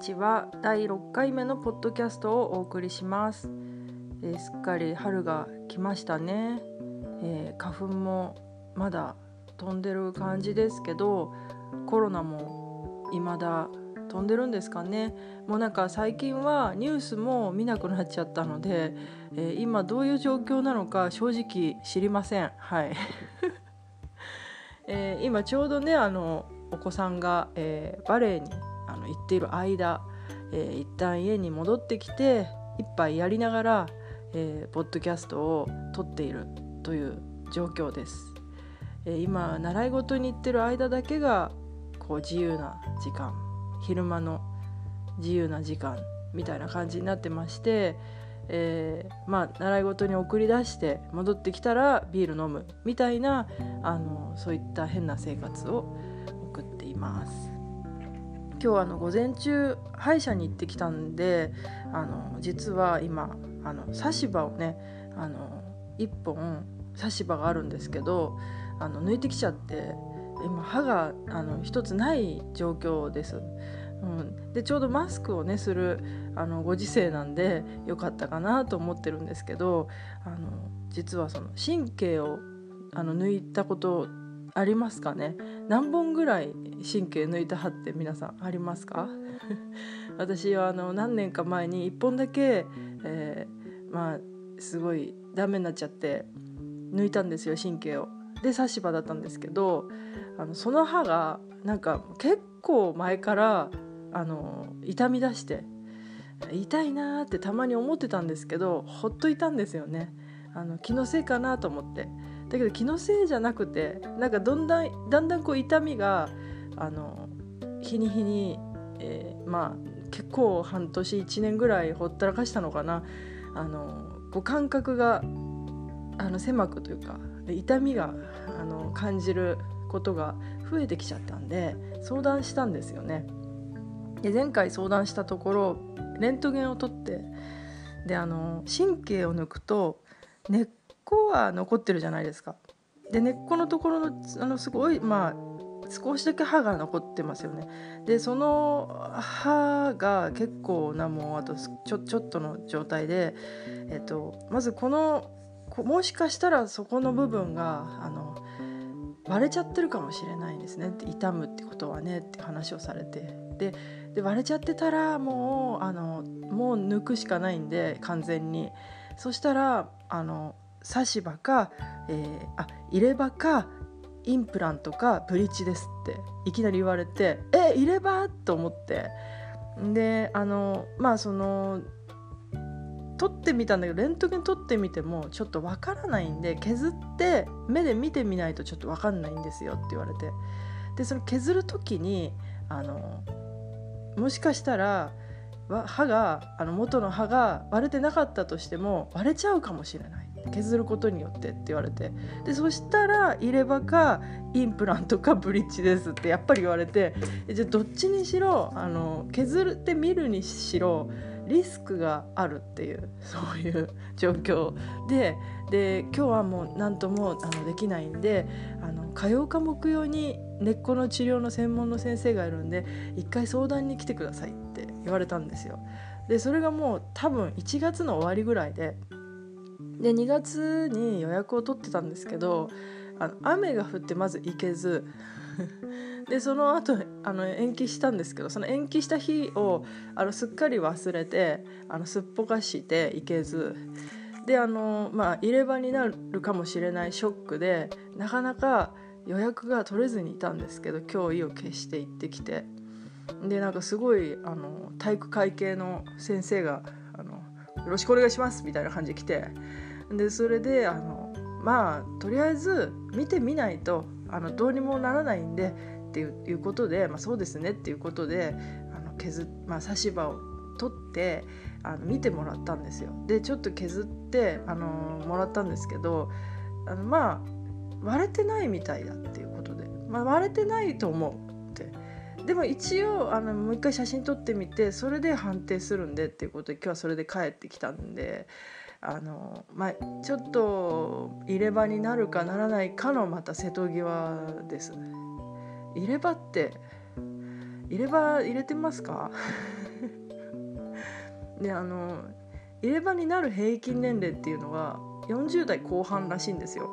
ちは。第6回目のポッドキャストをお送りします、えー、すっかり春が来ましたね、えー、花粉もまだ飛んでる感じですけどコロナも未だ飛んでるんですかね。もうなんか最近はニュースも見なくなっちゃったので、えー、今どういう状況なのか正直知りません。はい。えー、今ちょうどねあのお子さんが、えー、バレエに行っている間、えー、一旦家に戻ってきて一杯やりながら、えー、ポッドキャストを撮っているという状況です。えー、今習い事に行ってる間だけがこう自由な時間昼間の自由な時間みたいな感じになってまして、えー、まあ習い事に送り出して戻ってきたらビール飲むみたいなあのそういった変な生活を送っています。今日あの午前中歯医者に行ってきたんであの実は今あの差し歯をねあの1本差し歯があるんですけどあの抜いてきちゃって今歯があの1つない状況です。うん、でちょうどマスクをねするあのご時世なんでよかったかなと思ってるんですけどあの実はその神経をあの抜いたことありますかね何本ぐらい神経抜いた歯って皆さんありますか？私はあの何年か前に1本だけ、えー、まあすごいダメになっちゃって抜いたんですよ神経を。で差し歯だったんですけどあのその歯がなんか結構前からあの痛み出して痛いなーってたまに思ってたんですけどほっといたんですよね。あの気のせいかなと思って。だけど気のせいじゃなくてなんかどんだんだんだんこう痛みがあの日に日に、えー、まあ結構半年1年ぐらいほったらかしたのかなあのこう感覚があの狭くというか痛みがあの感じることが増えてきちゃったんで相談したんですよね。で前回相談したところレントゲンを取ってであの神経を抜くと根っこは残ってるじゃないですか。で根っこのところのあのすごいまあ少しだけ歯が残ってますよね。でその歯が結構なもうあとちょちょっとの状態で、えっと、まずこのもしかしたらそこの部分があの割れちゃってるかもしれないですね痛むってことはねって話をされてでで割れちゃってたらもうあのもう抜くしかないんで完全にそしたらあの差し歯か、えー、あ入れ歯かインプラントかブリッジですっていきなり言われてえ入れ歯？と思って。であのまあその撮ってみたんだけどレントゲン撮ってみてもちょっとわからないんで削って目で見てみないとちょっとわかんないんですよって言われて。でその削る時にあのもしかしたら歯があの元の歯が割れてなかったとしても割れちゃうかもしれない。削ることによってって言われて。でそしたら入れ歯かインプラントかブリッジですってやっぱり言われて。じゃあどっちにしろあの削ってみるにしろリスクがあるっていうそういう状況。でで今日はもう何ともあのできないんであの火曜科目用に根っこの治療の専門の先生がいるんで一回相談に来てくださいって言われたんですよ。でそれがもう多分1月の終わりぐらいでで2月に予約を取ってたんですけどあの雨が降ってまず行けず でその後あの延期したんですけどその延期した日をあのすっかり忘れてあのすっぽかしていけずであのまあ入れ歯になるかもしれないショックでなかなか予約が取れずにいたんですけど今日意を決して行ってきて。でなんかすごいあの体育会系の先生があの「よろしくお願いします」みたいな感じで来てでそれであのまあとりあえず見てみないとあのどうにもならないんでっていうことで、まあ、そうですねっていうことであの削、まあ、差し歯を取ってあの見てもらったんですよ。でちょっと削ってあのもらったんですけどあのまあ割れてないみたいだっていうことで、まあ、割れてないと思うってでも一応あのもう一回写真撮ってみてそれで判定するんでっていうことで今日はそれで帰ってきたんで。あのまあ、ちょっと入れ歯になるかならないかのまた瀬戸際です。ね。入れ歯って入れ歯入れてますか？であの入れ歯になる平均年齢っていうのは40代後半らしいんですよ。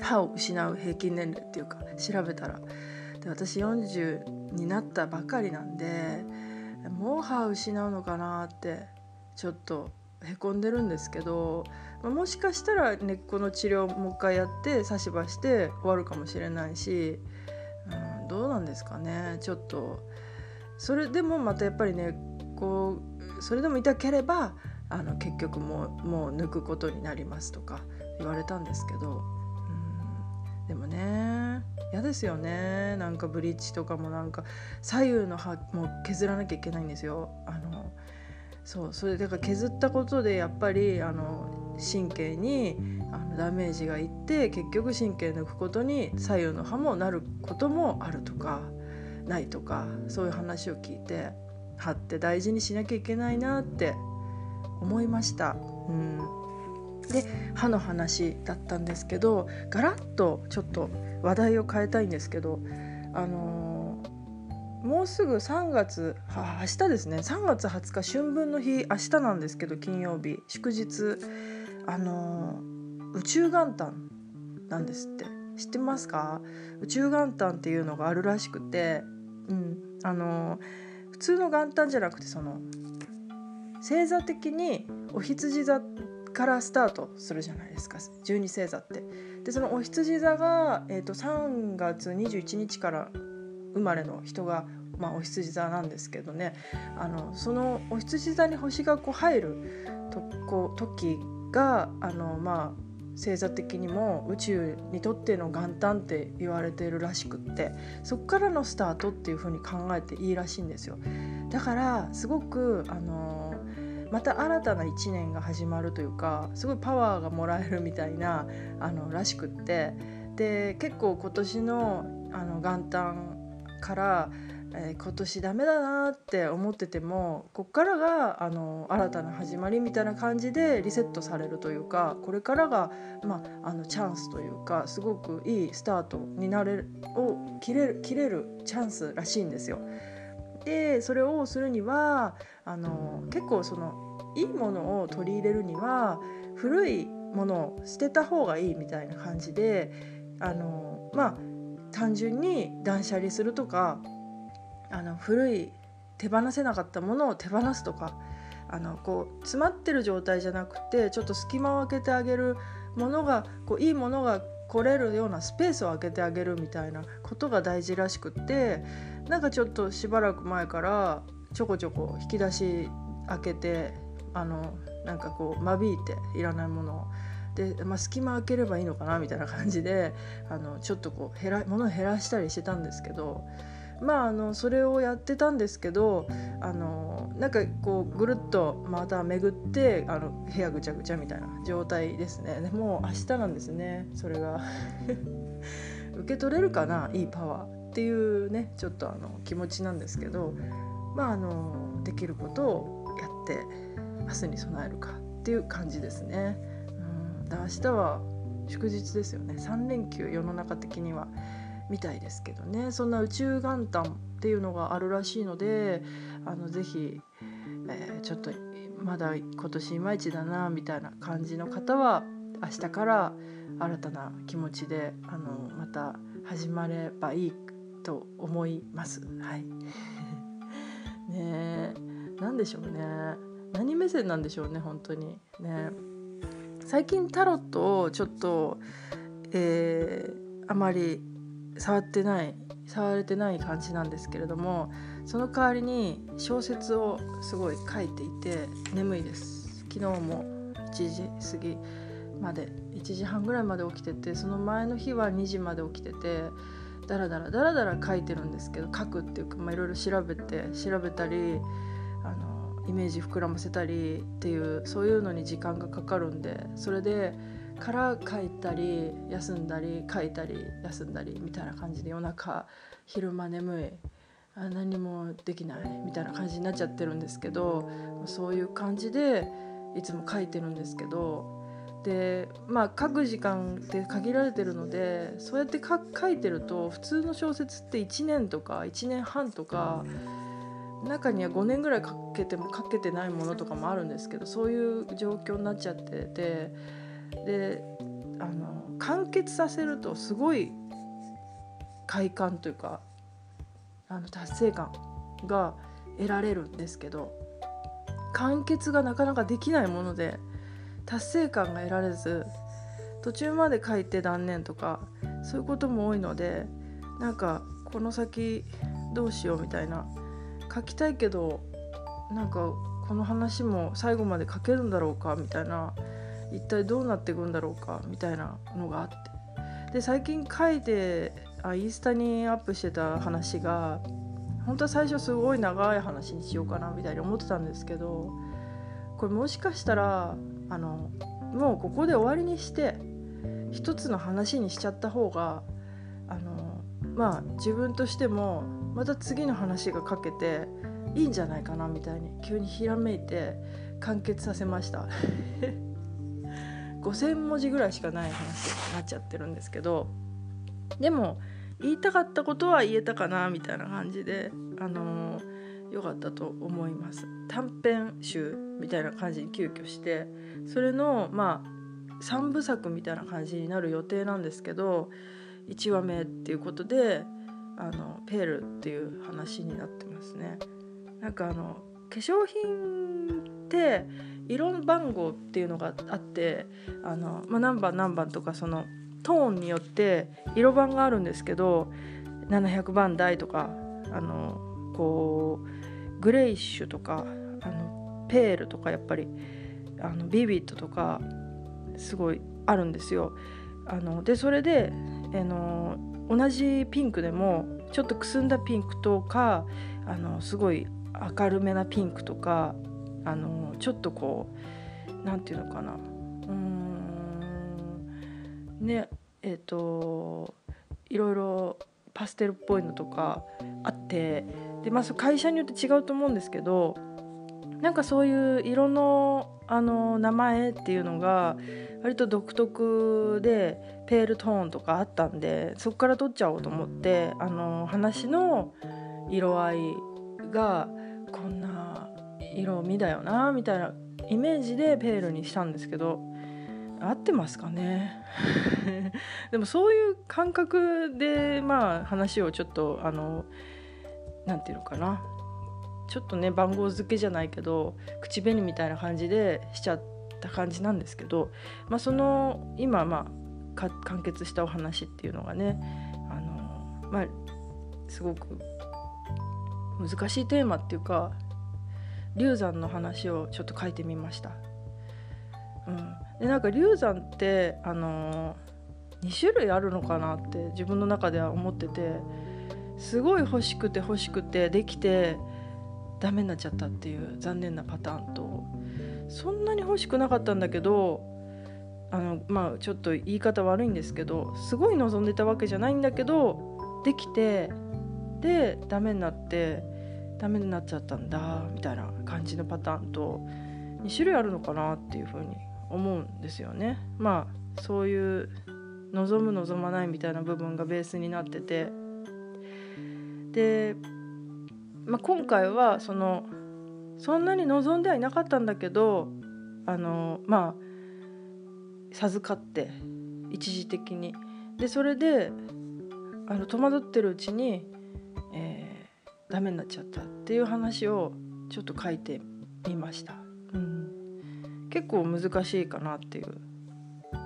歯を失う平均年齢っていうか調べたら。で私40になったばかりなんでもう歯を失うのかなってちょっとへこんでるんですけど、まあ、もしかしたら根っこの治療もう一回やって差し歯して終わるかもしれないし、うん、どうなんですかねちょっとそれでもまたやっぱりねこそれでも痛ければあの結局もうもう抜くことになりますとか言われたんですけど、うん、でもね嫌ですよねなんかブリッジとかもなんか左右の歯も削らなきゃいけないんですよ。あのそうそれだから削ったことでやっぱりあの神経にあのダメージがいって結局神経抜くことに左右の歯もなることもあるとかないとかそういう話を聞いて歯って大事にしなきゃいけないなって思いました。うんで歯の話だったんですけどガラッとちょっと話題を変えたいんですけどあのー、もうすぐ3月は明日ですね。3月20日春分の日明日なんですけど金曜日。祝日。あの、宇宙元旦なんですって。知ってますか？宇宙元旦っていうのがあるらしくて、うん。あの、普通の元旦じゃなくてその星座的にお羊座からスタートするじゃないですか。十二星座って。でそのお羊座が、えーと、3月21日から生まれの人が、まあ、お羊座なんですけどね。あのそのお羊座に星がこう入るとこ時があのまあ星座的にも宇宙にとっての元旦って言われているらしくってそこからのスタートっていう風に考えていいらしいんですよ。だからすごくあのまた新たな1年が始まるというかすごいパワーがもらえるみたいなあのらしくって。で結構今年のあの元旦から、えー、今年ダメだなって思っててもこっからがあの新たな始まりみたいな感じでリセットされるというかこれからが、まあ、あのチャンスというかすごくいいスタートになれるを切れる切れるチャンスらしいんですよ。でそれをするにはあの結構そのいいものを取り入れるには古いものを捨てた方がいいみたいな感じであのまあ単純に断捨離するとかあの古い手放せなかったものを手放すとかあのこう詰まってる状態じゃなくてちょっと隙間を空けてあげるものがこういいものが来れるようなスペースを空けてあげるみたいなことが大事らしくってなんかちょっとしばらく前からちょこちょこ引き出し開けてあのなんかこう間引いていらないものを。で、まあ、隙間開ければいいのかなみたいな感じであのちょっとこう減ら物を減らしたりしてたんですけどまああのそれをやってたんですけどあのなんかこうぐるっとまた巡ってあの部屋ぐちゃぐちゃみたいな状態ですねでもう明日なんですねそれが 受け取れるかないいパワーっていうねちょっとあの気持ちなんですけどまああのできることをやって明日に備えるかっていう感じですね。明日は祝日ですよね。3連休世の中的にはみたいですけどね。そんな宇宙元旦っていうのがあるらしいのであのぜひ、えー、ちょっとまだ今年いまいちだなみたいな感じの方は明日から新たな気持ちであのまた始まればいいと思います。はい。ね何でしょうね。何目線なんでしょうね本当に。ね最近タロットをちょっと、えー、あまり触ってない触れてない感じなんですけれどもその代わりに小説をすごい書いていて眠いです。昨日も1時過ぎまで1時半ぐらいまで起きててその前の日は2時まで起きててダラダラダラダラ書いてるんですけど書くっていうかいろいろ調べて調べたりイメージ膨らませたりっていうそういうのに時間がかかるんでそれでから書いたり休んだり書いたり休んだりみたいな感じで夜中昼間眠いあ何もできないみたいな感じになっちゃってるんですけどそういう感じでいつも書いてるんですけどでまあ書く時間って限られてるのでそうやって書いてると普通の小説って1年とか1年半とか中には5年ぐらいかけても書けてないものとかもあるんですけどそういう状況になっちゃっててであの完結させるとすごい快感というかあの達成感が得られるんですけど完結がなかなかできないもので達成感が得られず途中まで書いて断念とかそういうことも多いのでなんかこの先どうしようみたいな書きたいけどなんかこの話も最後まで書けるんだろうかみたいな一体どうなっていくんだろうかみたいなのがあって。で最近書いてあインスタにアップしてた話が本当は最初すごい長い話にしようかなみたいに思ってたんですけどこれもしかしたらあのもうここで終わりにして一つの話にしちゃった方があのまあ自分としてもまた次の話が書けていいんじゃないかなみたいに急にひらめいて完結させました。5,000文字ぐらいしかない話になっちゃってるんですけどでも言いたかったことは言えたかなみたいな感じであのー、よかったと思います。短編集みたいな感じに急遽してそれのまあ3部作みたいな感じになる予定なんですけど1話目っていうことであのペールっていう話になってますね。なんかあの化粧品って色番号っていうのがあってあの、まあ、何番何番とかそのトーンによって色番があるんですけど700番台とかあのこうグレイッシュとかあのペールとかやっぱりあのビビットとかすごいあるんですよ。あのでそれであの同じピンクでもちょっとくすんだピンクとかあのすごい明るめなピンクとかあのちょっとこう何て言うのかな。うん。ねえっ、ー、といろいろパステルっぽいのとかあってでまあ会社によって違うと思うんですけどなんかそういう色のあの名前っていうのが割と独特でペールトーンとかあったんでそこから取っちゃおうと思ってあの話の色合いがこんな色味だよなみたいなイメージでペールにしたんですけど合ってますかね？でもそういう感覚でまあ話をちょっとあの何て言うのかな？ちょっとね番号付けじゃないけど口紅みたいな感じでしちゃった感じなんですけど、まあ、その今まあ完結したお話っていうのがねあのまあすごく難しいテーマっていうか流産の話をちょっと書いてみました。うん、でなんか流産ってあの2種類あるのかなって自分の中では思っててすごい欲しくて欲しくてできてダメになっちゃったっていう残念なパターンとそんなに欲しくなかったんだけどあのまあちょっと言い方悪いんですけどすごい望んでたわけじゃないんだけどできてでダメになってダメになっちゃったんだみたいな感じのパターンと2種類あるのかなっていうふうに思うんですよね。まあそういう望む望まないみたいな部分がベースになっててでまあ、今回はそのそんなに望んではいなかったんだけどあのまあ授かって一時的に。でそれであの戸惑ってるうちに、えー、ダメになっちゃったっていう話をちょっと書いてみました、うん、結構難しいかなっていう。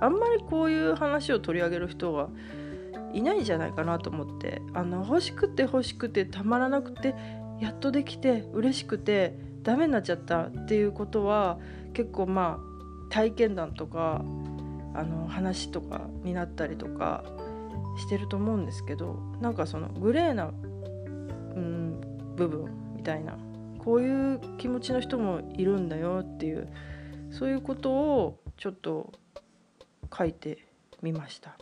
あんまりこういう話を取り上げる人はいないんじゃないかなと思って。あの欲しくて欲しくてたまらなくてやっとできて嬉しくてダメになっちゃったっていうことは結構まあ体験談とかあの話とかになったりとかしてると思うんですけどなんかそのグレーな、うん、部分みたいなこういう気持ちの人もいるんだよっていうそういうことをちょっと書いてみました。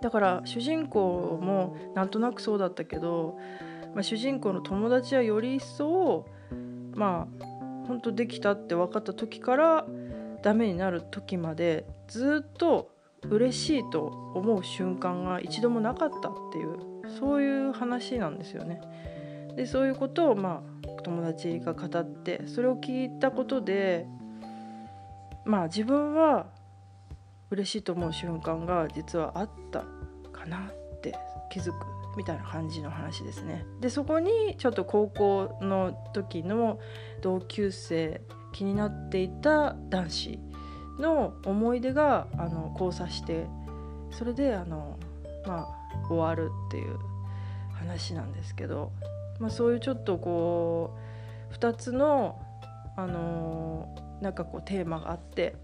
だから主人公もなんとなくそうだったけどまあ、主人公の友達はより一層まあ本当できたって分かった時からダメになる時までずっと嬉しいと思う瞬間が一度もなかったっていうそういう話なんですよね。でそういうことをまあ友達が語ってそれを聞いたことでまあ自分は嬉しいと思う瞬間が実はあったなって気づくみたいな感じの話ですね。でそこにちょっと高校の時の同級生気になっていた男子の思い出があの交差してそれであのまあ終わるっていう話なんですけど、まあ、そういうちょっとこう2つのあのなんかこうテーマがあって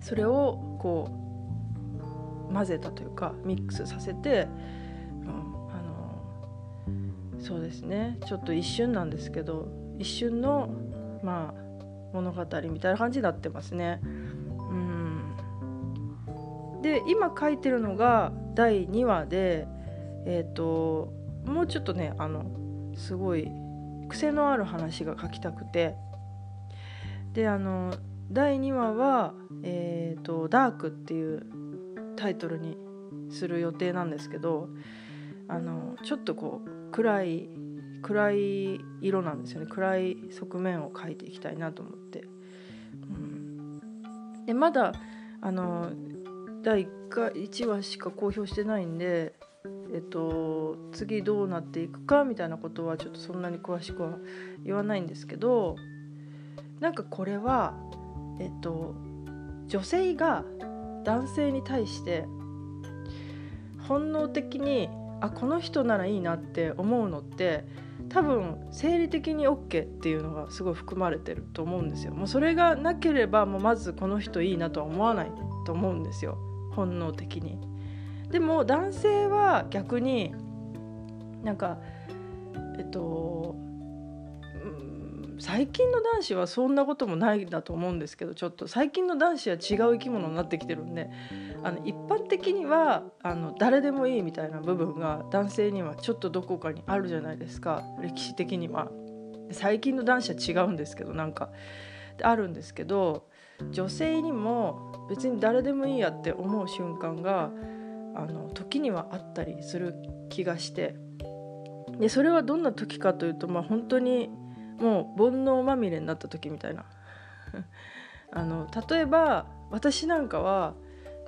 それをこう混ぜたというかミックスさせて、うん、あのそうですね。ちょっと一瞬なんですけど一瞬のまあ物語みたいな感じになってますね。うん、で今書いてるのが第2話でえっ、ー、ともうちょっとねあのすごい癖のある話が書きたくて。であの第2話は、えーと「ダーク」っていうタイトルにする予定なんですけどあのちょっとこう暗い暗い色なんですよね。暗い側面を描いていきたいなと思って、うん、でまだあの第1回1話しか公表してないんでえっと次どうなっていくかみたいなことはちょっとそんなに詳しくは言わないんですけどなんかこれはえっと女性が男性に対して本能的にあこの人ならいいなって思うのって多分生理的に OK っていうのがすごい含まれてると思うんですよ。もうそれがなければもうまずこの人いいなとは思わないと思うんですよ本能的に。でも男性は逆になんかえっと最近の男子はそんなこともないんだと思うんですけどちょっと最近の男子は違う生き物になってきてるんであの一般的にはあの誰でもいいみたいな部分が男性にはちょっとどこかにあるじゃないですか。歴史的には。最近の男子は違うんですけどなんか。あるんですけど女性にも別に誰でもいいやって思う瞬間があの時にはあったりする気がして。でそれはどんな時かというと、まあ、本当にもう煩悩まみれになった時みたいな。あの例えば私なんかは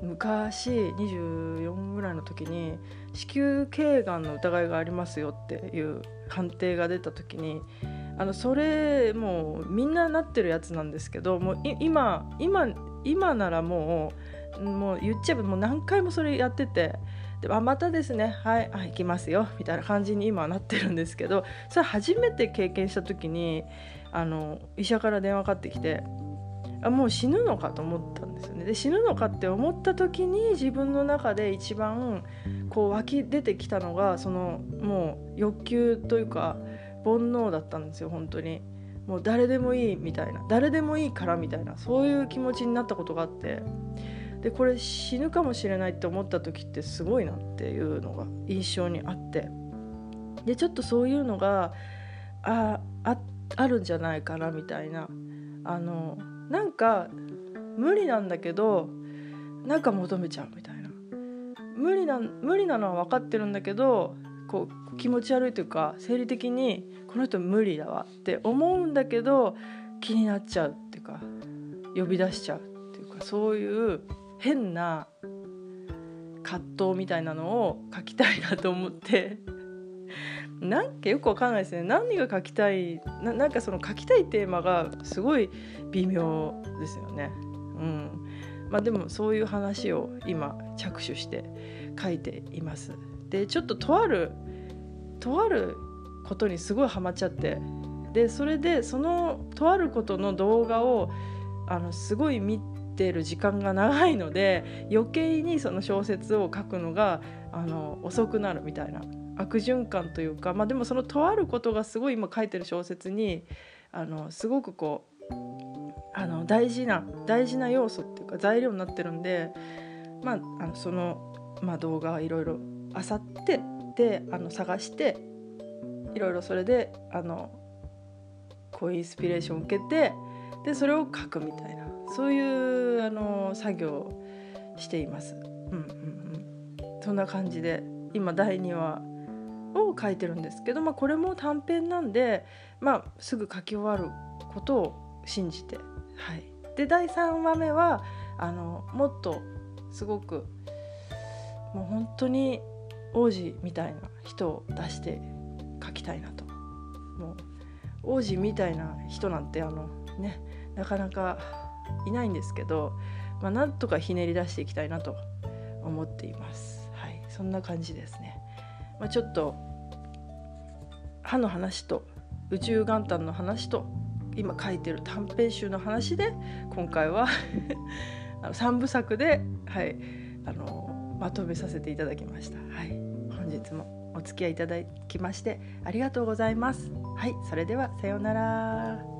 昔24ぐらいの時に子宮頸がんの疑いがありますよっていう判定が出た時にあのそれもうみんななってるやつなんですけどもう今今今ならもうもう言っちゃえばもう何回もそれやっててであまたですねはいあ行きますよみたいな感じに今はなってるんですけどそれ初めて経験した時にあの医者から電話かかってきてあもう死ぬのかと思ったんですよね。で死ぬのかって思った時に自分の中で一番こう湧き出てきたのがそのもう欲求というか煩悩だったんですよ本当に。もう誰でもいいみたいな誰でもいいからみたいなそういう気持ちになったことがあって。でこれ死ぬかもしれないって思った時ってすごいなっていうのが印象にあって。でちょっとそういうのがあああるんじゃないかなみたいな。あのなんか無理なんだけどなんか求めちゃうみたいな。無理な無理なのは分かってるんだけどこう気持ち悪いというか生理的にこの人無理だわって思うんだけど気になっちゃうっていうか呼び出しちゃうっていうかそういう変な葛藤みたいなのを書きたいなと思ってなんかよくわかんないですね何が書きたいななんかその書きたいテーマがすごい微妙ですよね。うんまあ、でもそういう話を今着手して書いています。でちょっととあるとあることにすごいハマっちゃってでそれでそのとあることの動画をあのすごい見てる時間が長いので余計にその小説を書くのがあの遅くなるみたいな悪循環というか、まあ、でもそのとあることがすごい今書いてる小説にあのすごくこうあの大事な大事な要素っていうか材料になってるんで、まあ、あのその、まあ、動画いろいろあさってであの探していろいろそれであのこういうインスピレーションを受けてでそれを書くみたいな。そういうあの作業をしています。うんうんうん、そんな感じで今第2話を書いてるんですけど、まあ、これも短編なんで、まあ、すぐ書き終わることを信じて、はい、で第3話目はあのもっとすごくもう本当に王子みたいな人を出して書きたいなと。もう王子みたいな人なんてあのねなかなかいないんですけど、まあ、なんとかひねり出していきたいなと思っています。はい、そんな感じですね。まあ、ちょっと歯の話と宇宙元旦の話と今書いてる短編集の話で今回は あの3部作で、はい、あのまとめさせていただきました。はい、本日もお付き合いいただきましてありがとうございます。はい、それではさようなら。